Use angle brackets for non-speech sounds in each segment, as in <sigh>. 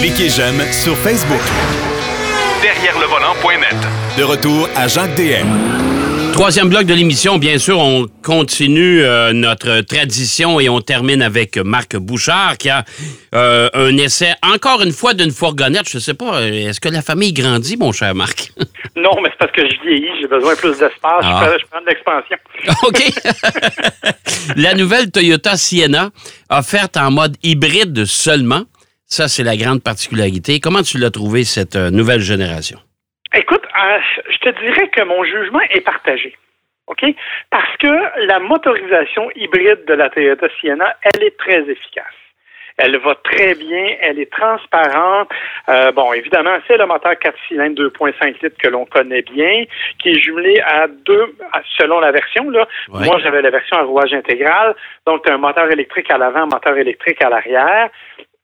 Cliquez j'aime sur Facebook. Derrière le volant.net. De retour à Jacques DM. Troisième bloc de l'émission, bien sûr, on continue euh, notre tradition et on termine avec Marc Bouchard qui a euh, un essai, encore une fois, d'une fourgonnette. Je ne sais pas, euh, est-ce que la famille grandit, mon cher Marc? <laughs> non, mais c'est parce que je vieillis, j'ai besoin de plus d'espace, Ah. je, prends de l'expansion. <laughs> OK. <laughs> la nouvelle Toyota Sienna, offerte en mode hybride seulement. Ça, c'est la grande particularité. Comment tu l'as trouvé, cette euh, nouvelle génération? Écoute, euh, je te dirais que mon jugement est partagé. OK? Parce que la motorisation hybride de la Toyota Sienna, elle est très efficace. Elle va très bien, elle est transparente. Euh, bon, évidemment, c'est le moteur 4 cylindres 2.5 litres que l'on connaît bien, qui est jumelé à deux, selon la version. Là. Ouais. Moi, j'avais la version à rouage intégral, donc tu as un moteur électrique à l'avant, un moteur électrique à l'arrière.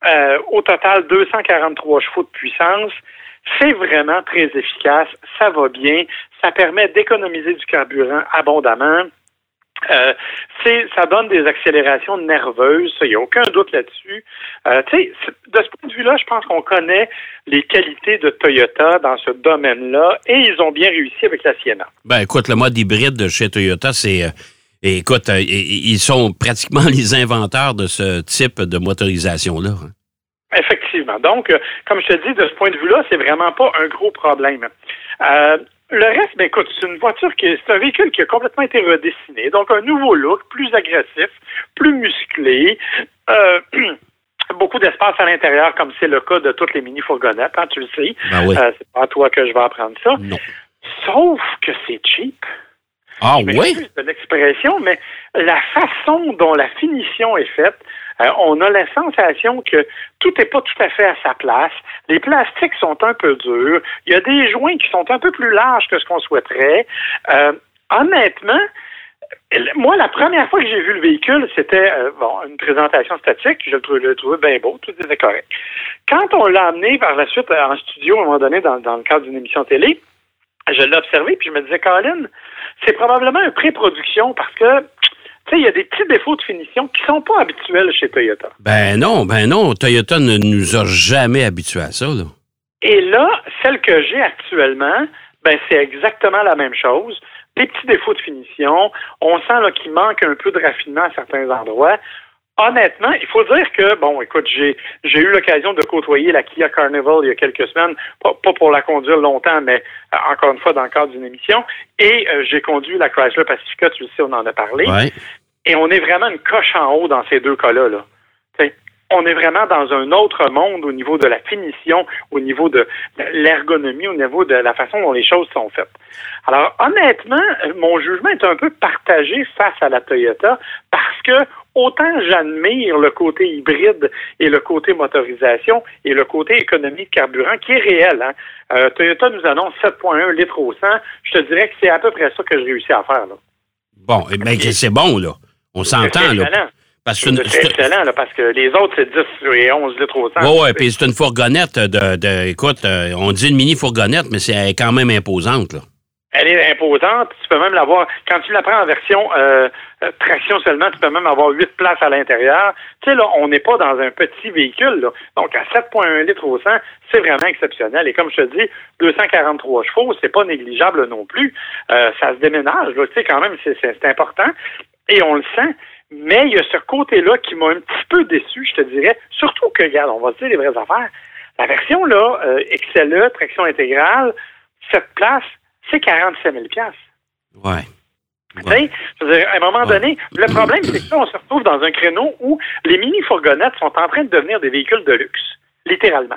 Euh, au total, 243 chevaux de puissance. C'est vraiment très efficace, ça va bien, ça permet d'économiser du carburant abondamment. Euh, ça donne des accélérations nerveuses, il n'y a aucun doute là-dessus. Euh, de ce point de vue-là, je pense qu'on connaît les qualités de Toyota dans ce domaine-là et ils ont bien réussi avec la Sienna. Ben, écoute, le mode hybride de chez Toyota, c'est. Euh, écoute, euh, ils sont pratiquement <laughs> les inventeurs de ce type de motorisation-là. hein. Effectivement. Donc, euh, comme je te dis, de ce point de vue-là, c'est vraiment pas un gros problème. Euh, le reste, ben écoute, c'est une voiture qui est, c'est un véhicule qui a complètement été redessiné. Donc, un nouveau look, plus agressif, plus musclé. Euh, <clears throat> Beaucoup d'espace à l'intérieur, comme c'est le cas de toutes les mini-fourgonnettes, hein, tu le sais. Ben oui. C'est pas à toi que je vais apprendre ça. Non. Sauf que c'est cheap. Ah oui? de l'expression, mais la façon dont la finition est faite, euh, on a la sensation que tout n'est pas tout à fait à sa place. Les plastiques sont un peu durs. Il y a des joints qui sont un peu plus larges que ce qu'on souhaiterait. Euh, honnêtement, moi, la première fois que j'ai vu le véhicule, c'était euh, bon, une présentation statique. Je le trouvais, trouvais bien beau, tout était correct. Quand on l'a amené par la suite en studio, à un moment donné, dans, dans le cadre d'une émission télé, je l'ai observé, puis je me disais, Colin, c'est probablement une pré-production parce que, tu sais, il y a des petits défauts de finition qui sont pas habituels chez Toyota. Ben non, ben non. Toyota ne nous a jamais habitués à ça, là. Et là, celle que j'ai actuellement, ben c'est exactement la même chose. Des petits défauts de finition. On sent là, qu'il manque un peu de raffinement à certains endroits. Honnêtement, il faut dire que, bon, écoute, j'ai j'ai eu l'occasion de côtoyer la Kia Carnival il y a quelques semaines, pas, pas pour la conduire longtemps, mais euh, encore une fois dans le cadre d'une émission. Et euh, j'ai conduit la Chrysler Pacifica, tu le sais, on en a parlé. Ouais. Et on est vraiment une coche en haut dans ces deux cas-là. Là. T'sais, On est vraiment dans un autre monde au niveau de la finition, au niveau de l'ergonomie, au niveau de la façon dont les choses sont faites. Alors, honnêtement, euh, mon jugement est un peu partagé face à la Toyota parce que autant j'admire le côté hybride et le côté motorisation et le côté économie de carburant qui est réel. Hein. Euh, Toyota nous annonce 7,1 litres au 100. Je te dirais que c'est à peu près ça que je réussis à faire. Là. Bon, eh ben, c'est bon, là. On s'entend, C'est là. excellent. Parce que c'est excellent, là, parce que les autres, c'est 10 et 11 litres au 100. Ouais, ouais, puis c'est une fourgonnette de, de- écoute, euh, on dit une mini fourgonnette, mais c'est quand même imposante, là. Elle est imposante. Tu peux même l'avoir, quand tu la prends en version euh, euh, traction seulement, tu peux même avoir 8 places à l'intérieur. Tu sais, là, on n'est pas dans un petit véhicule. Là. Donc, à 7,1 litres au 100, c'est vraiment exceptionnel. Et comme je te dis, 243 chevaux, c'est pas négligeable non plus. Euh, ça se déménage. Tu sais, quand même, c'est, important. Et on le sent. Mais il y a ce côté-là qui m'a un petit peu déçu, je te dirais. Surtout que, regarde, on va se dire les vraies affaires. La version, là, euh, XLE, traction intégrale, cette place, c'est 47 000 Ouais. dire, à un moment donné, le problème, c'est que là, on se retrouve dans un créneau où les mini-fourgonnettes sont en train de devenir des véhicules de luxe, littéralement.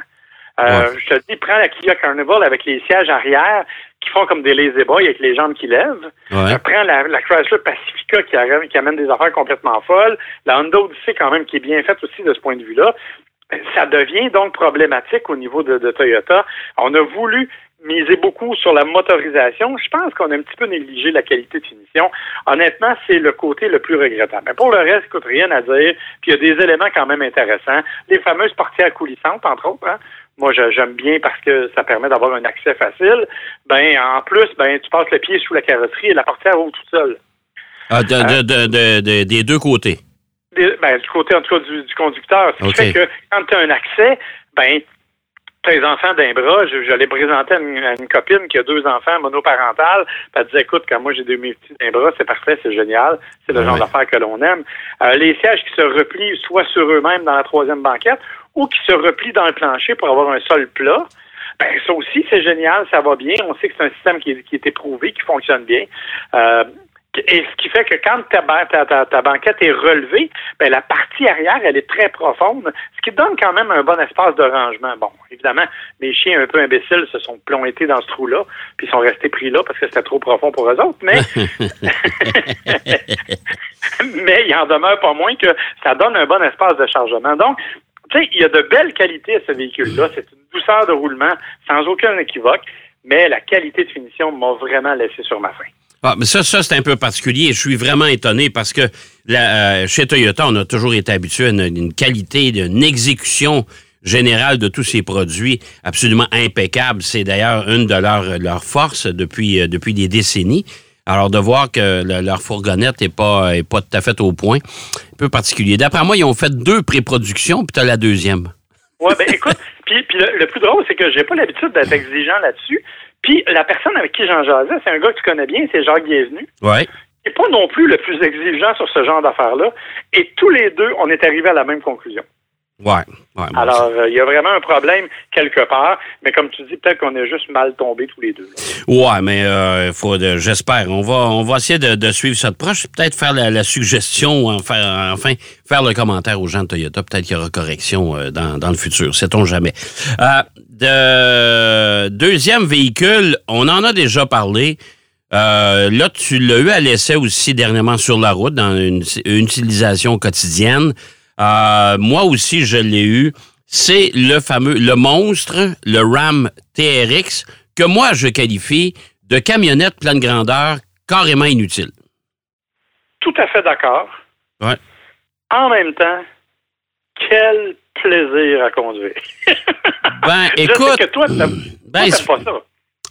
Euh, Ouais. Je te dis, prends la Kia Carnival avec les sièges arrière qui font comme des lazy boys avec les jambes qui lèvent. Ouais. Euh, prends la, la Chrysler Pacifica qui, arrive- qui amène des affaires complètement folles. La Honda Odyssey, quand même, qui est bien faite aussi de ce point de vue-là. Euh, Ça devient donc problématique au niveau de, de Toyota. On a voulu miser beaucoup sur la motorisation. Je pense qu'on a un petit peu négligé la qualité de finition. Honnêtement, c'est le côté le plus regrettable. Mais pour le reste, écoute, rien à dire. Puis il y a des éléments quand même intéressants. Les fameuses portières coulissantes, entre autres. Hein. Moi, j'aime bien parce que ça permet d'avoir un accès facile. Ben, en plus, ben, tu passes le pied sous la carrosserie et la portière ouvre toute seule. Ah, de- de- de- de- de- des deux côtés. des- ben, du côté en tout cas du, du conducteur. Ce qui fait que quand tu as un accès, ben tes enfants d'un bras, je, je l'ai présenté à une, à une copine qui a deux enfants monoparentales. Elle disait, écoute, quand moi j'ai deux mes petits d'un bras, c'est parfait, c'est génial. C'est le Ah genre d'affaires que l'on aime. Euh, les sièges qui se replient soit sur eux-mêmes dans la troisième banquette ou qui se replient dans le plancher pour avoir un sol plat. Ben, ça aussi, c'est génial, ça va bien. On sait que c'est un système qui est, qui est éprouvé, qui fonctionne bien. Euh, et ce qui fait que quand ta, ba- ta, ta, ta banquette est relevée, ben, la partie arrière, elle est très profonde, ce qui donne quand même un bon espace de rangement. Bon, évidemment, mes chiens un peu imbéciles se sont plongés dans ce trou-là, puis ils sont restés pris là parce que c'était trop profond pour eux autres, mais <laughs> <laughs> mais il en demeure pas moins que ça donne un bon espace de chargement. Donc, tu sais, il y a de belles qualités à ce véhicule-là. C'est une douceur de roulement sans aucun équivoque, mais la qualité de finition m'a vraiment laissé sur ma faim. Ah, mais ça, ça c'est un peu particulier. Je suis vraiment étonné parce que euh, chez Toyota, on a toujours été habitué à une, qualité, une exécution générale de tous ces produits absolument impeccable. C'est d'ailleurs une de leurs leurs forces depuis, euh, depuis des décennies. Alors, de voir que le- leur fourgonnette n'est pas, est pas tout à fait au point, un peu particulier. D'après moi, ils ont fait deux pré-productions, puis tu as la deuxième. Ouais, ben écoute, <laughs> puis le, le plus drôle, c'est que j'ai pas l'habitude d'être exigeant là-dessus. Puis la personne avec qui j'en jasais, c'est un gars que tu connais bien, c'est Jacques Bienvenu. Ouais. Et pas non plus le plus exigeant sur ce genre d'affaires-là. Et tous les deux, on est arrivés à la même conclusion. Ouais. ouais Alors, euh, il y a vraiment un problème quelque part, mais comme tu dis, peut-être qu'on est juste mal tombés tous les deux. là. Ouais, mais euh, faut de- j'espère. On va, on va essayer de, de suivre ça de proche. Peut-être faire la, la suggestion, enfin, enfin, faire le commentaire aux gens de Toyota. Peut-être qu'il y aura correction euh, dans, dans le futur. Sait-on jamais. De deuxième véhicule, on en a déjà parlé. Euh, là, tu l'as eu à l'essai aussi dernièrement sur la route dans une, une utilisation quotidienne. Euh, moi aussi, je l'ai eu. C'est le fameux, le monstre, le Ram TRX, que moi, je qualifie de camionnette pleine grandeur carrément inutile. Tout à fait d'accord. Ouais. En même temps, quel plaisir à conduire. <laughs> Ben, Je sais écoute, que toi, t'aimes ben, toi, t'aimes pas ça.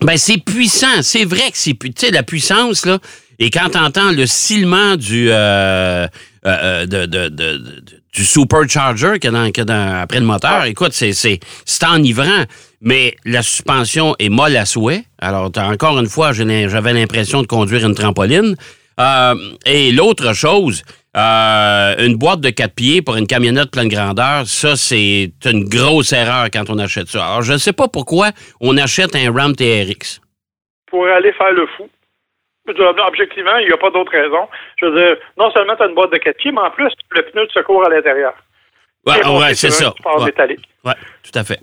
Ben, c'est puissant. C'est vrai que c'est pu- Tu sais, la puissance, là. Et quand t'entends le silement du, euh, euh, euh, de, de- de- de- du supercharger qu'il y a dans- qu'il y a dans- après le moteur, écoute, c'est, c'est, c'est enivrant. Mais la suspension est molle à souhait. Alors, encore une fois, j'avais l'impression de conduire une trampoline. Euh, et l'autre chose, euh, une boîte de quatre pieds pour une camionnette pleine grandeur, ça, c'est une grosse erreur quand on achète ça. Alors, je ne sais pas pourquoi on achète un Ram TRX. Pour aller faire le fou. Objectivement, il n'y a pas d'autre raison. Je veux dire, non seulement tu as une boîte de quatre pieds, mais en plus, le pneu de secours à l'intérieur. Bon, ouais, c'est ça. ouais, tout à fait.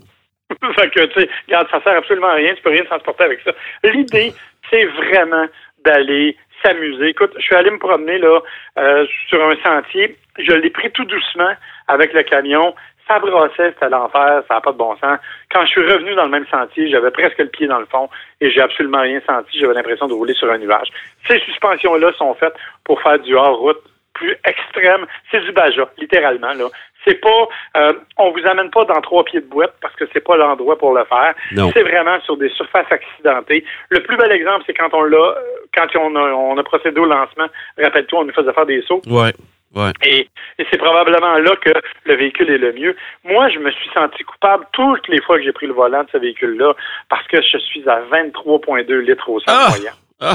<laughs> fait que, tu sais, regarde, ça sert absolument à rien, tu peux rien transporter avec ça. L'idée, c'est vraiment d'aller s'amuser. Écoute, je suis allé me promener, là, euh, sur un sentier. Je l'ai pris tout doucement avec le camion. Ça brassait, c'était l'enfer, ça n'a pas de bon sens. Quand je suis revenu dans le même sentier, j'avais presque le pied dans le fond et j'ai absolument rien senti. J'avais l'impression de rouler sur un nuage. Ces suspensions-là sont faites pour faire du hors-route plus extrême. C'est du Baja, littéralement, là. C'est pas, euh, on vous amène pas dans trois pieds de boîte parce que c'est pas l'endroit pour le faire. C'est vraiment sur des surfaces accidentées. Le plus bel exemple, c'est quand on l'a, quand on a, on a procédé au lancement. Rappelle-toi, on nous faisait faire des sauts. Ouais, ouais. Et, et c'est probablement là que le véhicule est le mieux. Moi, je me suis senti coupable toutes les fois que j'ai pris le volant de ce véhicule-là parce que je suis à 23,2 litres au 100 Ah! moyen. Ah!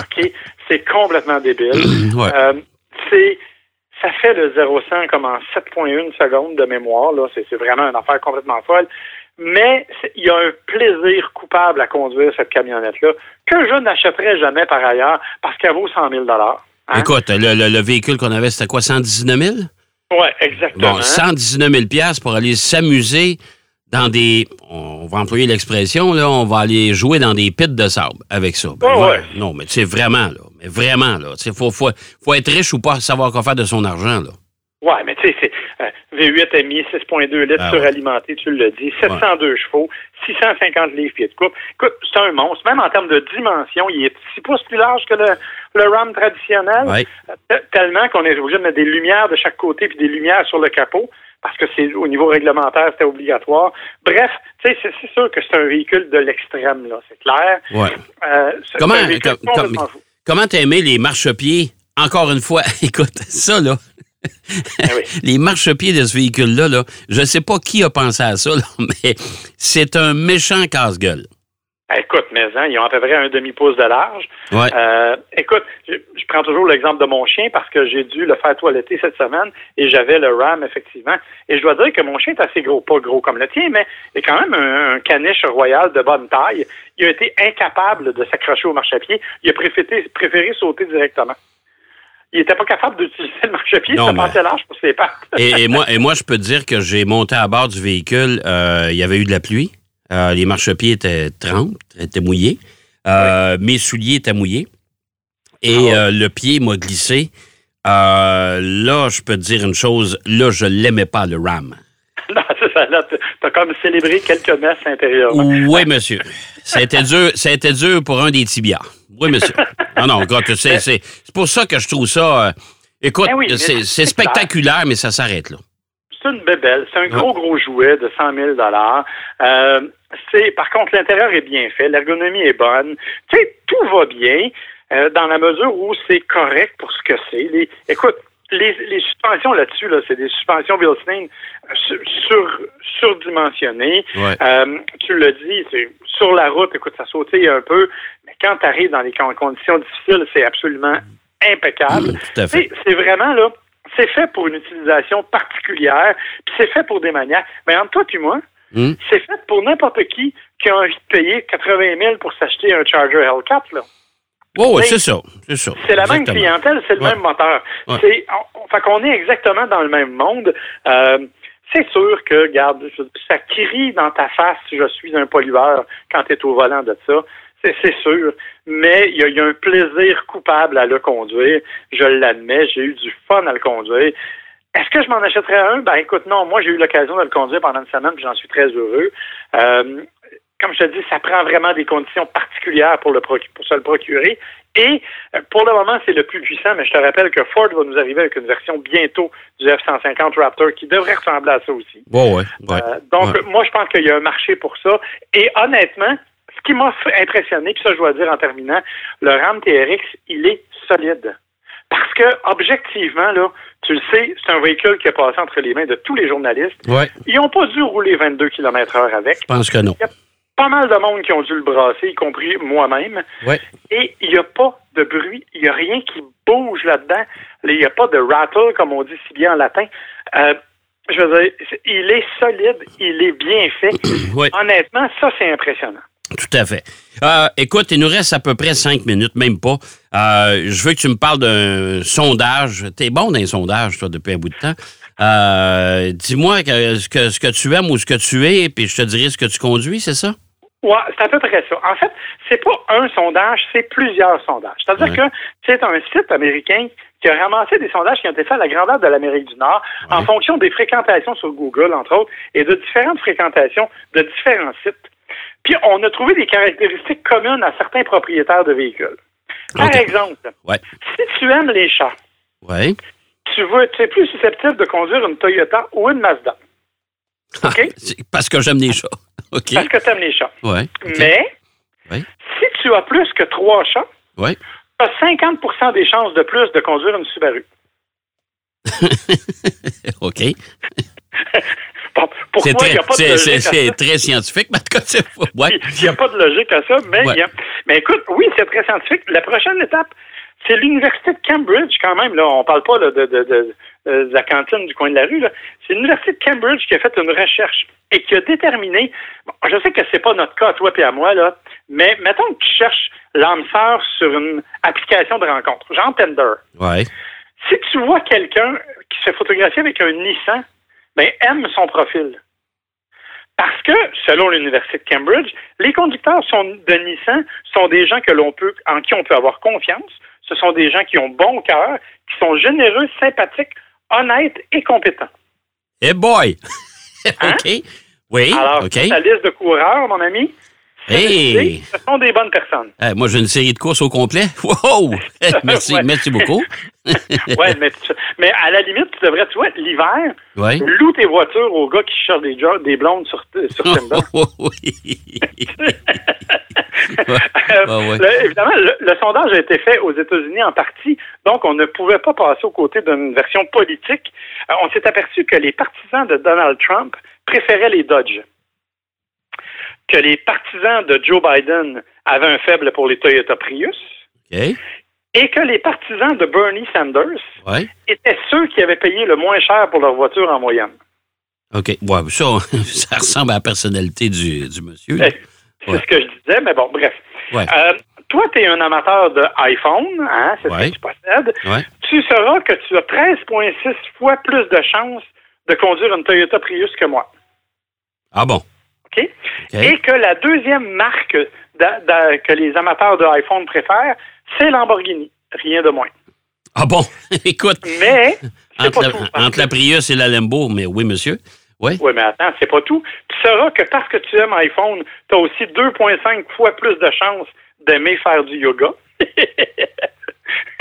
OK? C'est complètement débile. <clears throat> Ouais. Euh, c'est ça fait le 0-100 comme en 7,1 secondes de mémoire. Là, c'est, c'est vraiment une affaire complètement folle. Mais il y a un plaisir coupable à conduire cette camionnette-là que je n'achèterais jamais par ailleurs parce qu'elle vaut 100 000 hein? Écoute, le, le- le véhicule qu'on avait, c'était quoi, 119 000? Ouais, exactement. Bon, 119 000 piastres pour aller s'amuser dans des... On va employer l'expression, là, on va aller jouer dans des pits de sable avec ça. Ben, Ah ouais. Non, mais c'est vraiment, là, vraiment, là. Il faut, faut, faut être riche ou pas savoir quoi faire de son argent, là. Ouais, mais tu sais, c'est euh, V8 MI, 6,2 litres Ah ouais. suralimenté, tu l'as dit, 702 chevaux, 650 livres pieds de coupe. Écoute, c'est un monstre. Même en termes de dimension, il est 6 pouces plus large que le, le RAM traditionnel. Ouais. Euh, te- Tellement qu'on est obligé de mettre des lumières de chaque côté puis des lumières sur le capot parce que c'est au niveau réglementaire, c'était obligatoire. Bref, tu sais, c'est sûr que c'est un véhicule de l'extrême, là, c'est clair. Ouais. Euh, Comment, un véhicule com- com-. Comment t'as aimé les marchepieds? Encore une fois, <laughs> écoute, ça, là. Ah oui. <laughs> Les marchepieds de ce véhicule-là, là, je ne sais pas qui a pensé à ça, là, <laughs> mais c'est un méchant casse-gueule. Ah, Écoute, mais hein, ils ont à peu près un demi-pouce de large. Ouais. Euh, écoute, je, je prends toujours l'exemple de mon chien parce que j'ai dû le faire toiletter cette semaine et j'avais le RAM, effectivement. Et je dois dire que mon chien est assez gros, pas gros comme le tien, mais est quand même un, un caniche royal de bonne taille. Il a été incapable de s'accrocher au marchepied. Il a préféré, préféré sauter directement. Il n'était pas capable d'utiliser le marchepied, ça passait large pour ses pattes. Et, et moi, <laughs> et moi, je peux te dire que j'ai monté à bord du véhicule, euh, il y avait eu de la pluie. Euh, les marchepieds étaient trempes, étaient mouillés. Euh, Mes souliers étaient mouillés. Et Ah euh, le pied m'a glissé. Là, je peux te dire une chose. Là, je l'aimais pas, le RAM. <laughs> Non, c'est ça. Là, t'as comme célébré quelques messes intérieurement. Oui, monsieur. Ça a été dur, ça a été dur pour un des tibias. Oui, monsieur. <laughs> Non, non, c'est c'est pour ça que je trouve ça. écoute, Ben oui, c'est spectaculaire, mais ça s'arrête là. C'est une bébelle. C'est un gros, gros jouet de 100 000 euh, c'est, Par contre, l'intérieur est bien fait. L'ergonomie est bonne. Tu sais, tout va bien euh, dans la mesure où c'est correct pour ce que c'est. Les, écoute, les, les suspensions là-dessus, là, c'est des suspensions Bilstein euh, sur, sur- surdimensionnées. Ouais. Euh, tu l'as dit, c'est sur la route, écoute, ça sautille un peu, mais quand tu arrives dans con- conditions difficiles, c'est absolument impeccable. C'est vraiment là, c'est fait pour une utilisation particulière, puis c'est fait pour des manières. Mais entre toi et moi, Hmm? c'est fait pour n'importe qui qui a envie de payer 80 000 pour s'acheter un Charger Hellcat. Là. Oh, Mais- c'est ça. C'est ça. C'est la même clientèle, c'est le Ouais. même moteur. Ouais. C'est, on, fait qu'on est exactement dans le même monde. Euh, c'est sûr que, regarde, je- ça crie dans ta face si je suis un pollueur quand tu es au volant de ça. C'est, sûr. Mais il y, a- il y a un plaisir coupable à le conduire. Je l'admets. J'ai eu du fun à le conduire. Est-ce que je m'en achèterais un? Ben écoute, non. Moi, j'ai eu l'occasion de le conduire pendant une semaine, j'en suis très heureux. Euh, comme je te dis, ça prend vraiment des conditions particulières pour, le pour se le procurer. Et euh, pour le moment, c'est le plus puissant, mais je te rappelle que Ford va nous arriver avec une version bientôt du F-150 Raptor qui devrait ressembler à ça aussi. Ouais, ouais, ouais. Euh, donc, Ouais. moi, je pense qu'il y a un marché pour ça. Et honnêtement, qui m'a impressionné, puis ça, je dois dire en terminant, le RAM TRX, il est solide. Parce que, objectivement, là, tu le sais, c'est un véhicule qui est passé entre les mains de tous les journalistes. Ouais, Ils n'ont pas dû rouler 22 km heure avec. je pense que non. Pas mal de monde qui ont dû le brasser, y compris moi-même. Ouais. Et il n'y a pas de bruit, il n'y a rien qui bouge là-dedans. Il n'y a pas de rattle, comme on dit si bien en latin. Euh, je veux dire, il est solide, il est bien fait. <coughs> Ouais. Honnêtement, ça, c'est impressionnant. Tout à fait. Euh, écoute, il nous reste à peu près cinq minutes, même pas. Euh, je veux que tu me parles d'un sondage. T'es bon dans les sondages, toi, depuis un bout de temps. Euh, Dis-moi que- ce que, ce que tu aimes ou ce que tu es, puis je te dirai ce que tu conduis, c'est ça? Ouais, c'est à peu près ça. En fait, c'est pas un sondage, c'est plusieurs sondages. C'est-à-dire Ouais. que c'est un site américain qui a ramassé des sondages qui ont été faits à la grandeur de l'Amérique du Nord en fonction des fréquentations sur Google, entre autres, et de différentes fréquentations de différents sites. Puis on a trouvé des caractéristiques communes à certains propriétaires de véhicules. Par exemple, Ouais. si tu aimes les chats, Ouais. tu veux, tu es plus susceptible de conduire une Toyota ou une Mazda. OK? C'est Parce que j'aime les chats. <laughs> OK. Parce que tu aimes les chats. Ouais. Mais, si tu as plus que trois chats, Ouais. tu as 50% des chances de plus de conduire une Subaru. <laughs> OK. <laughs> Bon, pourquoi C'est il très, n'y a pas de logique à c'est très scientifique, mais en tout cas, ouais. Il n'y a pas de logique à ça, mais Ouais. il y a... Mais écoute, oui, c'est très scientifique. La prochaine étape, c'est l'Université de Cambridge, quand même. Là, on parle pas là, de, de, de- de la cantine du coin de la rue. C'est l'Université de Cambridge qui a fait une recherche et qui a déterminé. bon, je sais que c'est pas notre cas, à toi et à moi, là, mais mettons que tu cherches l'âme sœur sur une application de rencontre, genre Tinder. Ouais. Si tu vois quelqu'un qui se photographier avec un Nissan, ben aime son profil. Parce que, selon l'Université de Cambridge, les conducteurs sont, de Nissan sont des gens que l'on peut, en qui on peut avoir confiance. Ce sont des gens qui ont bon cœur, qui sont généreux, sympathiques, honnêtes et compétents. Hey boy! <laughs> OK. Oui, Hein? Alors, ta liste de coureurs, mon ami, Hey! ce sont des bonnes personnes. Moi, j'ai une série de courses au complet. <laughs> Wow! <laughs> Merci, Ouais. merci beaucoup. <laughs> Ouais, mais, à la limite, tu devrais, tu vois, l'hiver, Oui. loue tes voitures aux gars qui cherchent des, des blondes sur, sur Tinder. oui. Ouais, ouais. Le- évidemment, le, le sondage a été fait aux États-Unis en partie, donc on ne pouvait pas passer aux côtés d'une version politique. Euh, on s'est aperçu que les partisans de Donald Trump préféraient les Dodge, que les partisans de Joe Biden avaient un faible pour les Toyota Prius, et que les partisans de Bernie Sanders Ouais. étaient ceux qui avaient payé le moins cher pour leur voiture en moyenne. OK. Ouais, ça, <laughs> ça ressemble à la personnalité du, du monsieur. Eh, C'est ce que je disais, mais bon, bref. Euh, toi, tu es un amateur de iPhone, hein, c'est ce que tu possèdes. Tu sauras que tu as 13,6 fois plus de chances de conduire une Toyota Prius que moi. Ah bon? Et que la deuxième marque d'a- d'a- que les amateurs de iPhone préfèrent, c'est Lamborghini. Rien de moins. Ah bon? <laughs> Écoute, Mais, c'est entre pas la, tout. parce entre la Prius et la Lambo, mais oui, monsieur. Oui. Oui, mais attends, c'est pas tout. Tu sauras que parce que tu aimes iPhone, tu as aussi 2,5 fois plus de chances d'aimer faire du yoga. <laughs>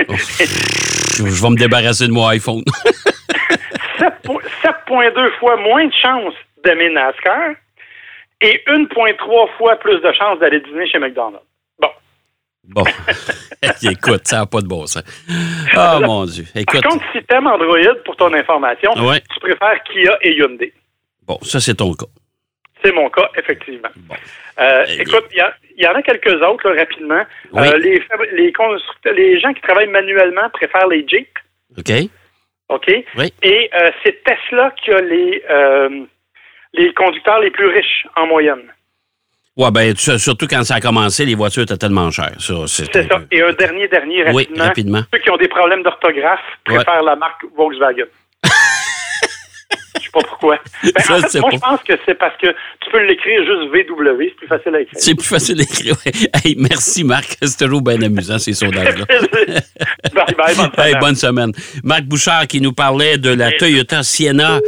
Je, je vais me débarrasser de mon iPhone. <laughs> 7,2 fois moins de chances d'aimer NASCAR et 1,3 fois plus de chances d'aller dîner chez McDonald's. Bon. Bon. <laughs> Écoute, ça n'a pas de bon sens. Ah, <laughs> mon Dieu. Par Écoute. contre, si tu aimes Android, pour ton information, Ouais. tu préfères Kia et Hyundai. Bon, ça, c'est ton cas. C'est mon cas, effectivement. Bon. Euh, Eh écoute, il y, en a quelques autres, là, rapidement. Oui. Euh, les, les, constructeurs- les gens qui travaillent manuellement préfèrent les Jeep. OK? OK? Oui. Et euh, c'est Tesla qui a les, les conducteurs les plus riches en moyenne. Ouais, ben, tu- surtout quand ça a commencé, les voitures étaient tellement chères. C'est ça. Et un dernier, dernier, Oui, rapidement. rapidement. Ceux qui ont des problèmes d'orthographe préfèrent la marque Volkswagen. <laughs> Je sais pas pourquoi. Ben, Je en fait, sais moi, pas. je pense que c'est parce que tu peux l'écrire juste VW, c'est plus facile à écrire. C'est plus facile d'écrire. ouais. Hey, merci, Marc. <laughs> C'est toujours bien amusant, ces sondages-là. <laughs> bye bye, bonne Hey, bonne semaine. Marc Bouchard qui nous parlait de la Toyota Sienna,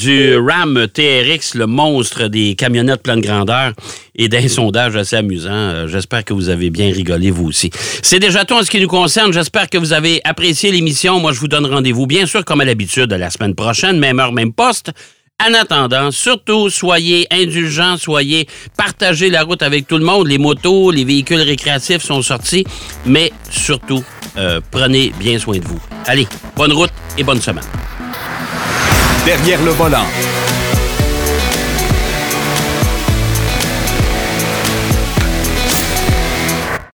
du Ram TRX, le monstre des camionnettes pleine grandeur, et d'un sondage assez amusant. Euh, J'espère que vous avez bien rigolé, vous aussi. C'est déjà tout en ce qui nous concerne. J'espère que vous avez apprécié l'émission. Moi, je vous donne rendez-vous, bien sûr, comme à l'habitude, la semaine prochaine, même heure, même poste. En attendant, surtout, soyez indulgents, soyez, partagez la route avec tout le monde. Les motos, les véhicules récréatifs sont sortis, mais surtout, euh, prenez bien soin de vous. Allez, bonne route et bonne semaine. Derrière le volant.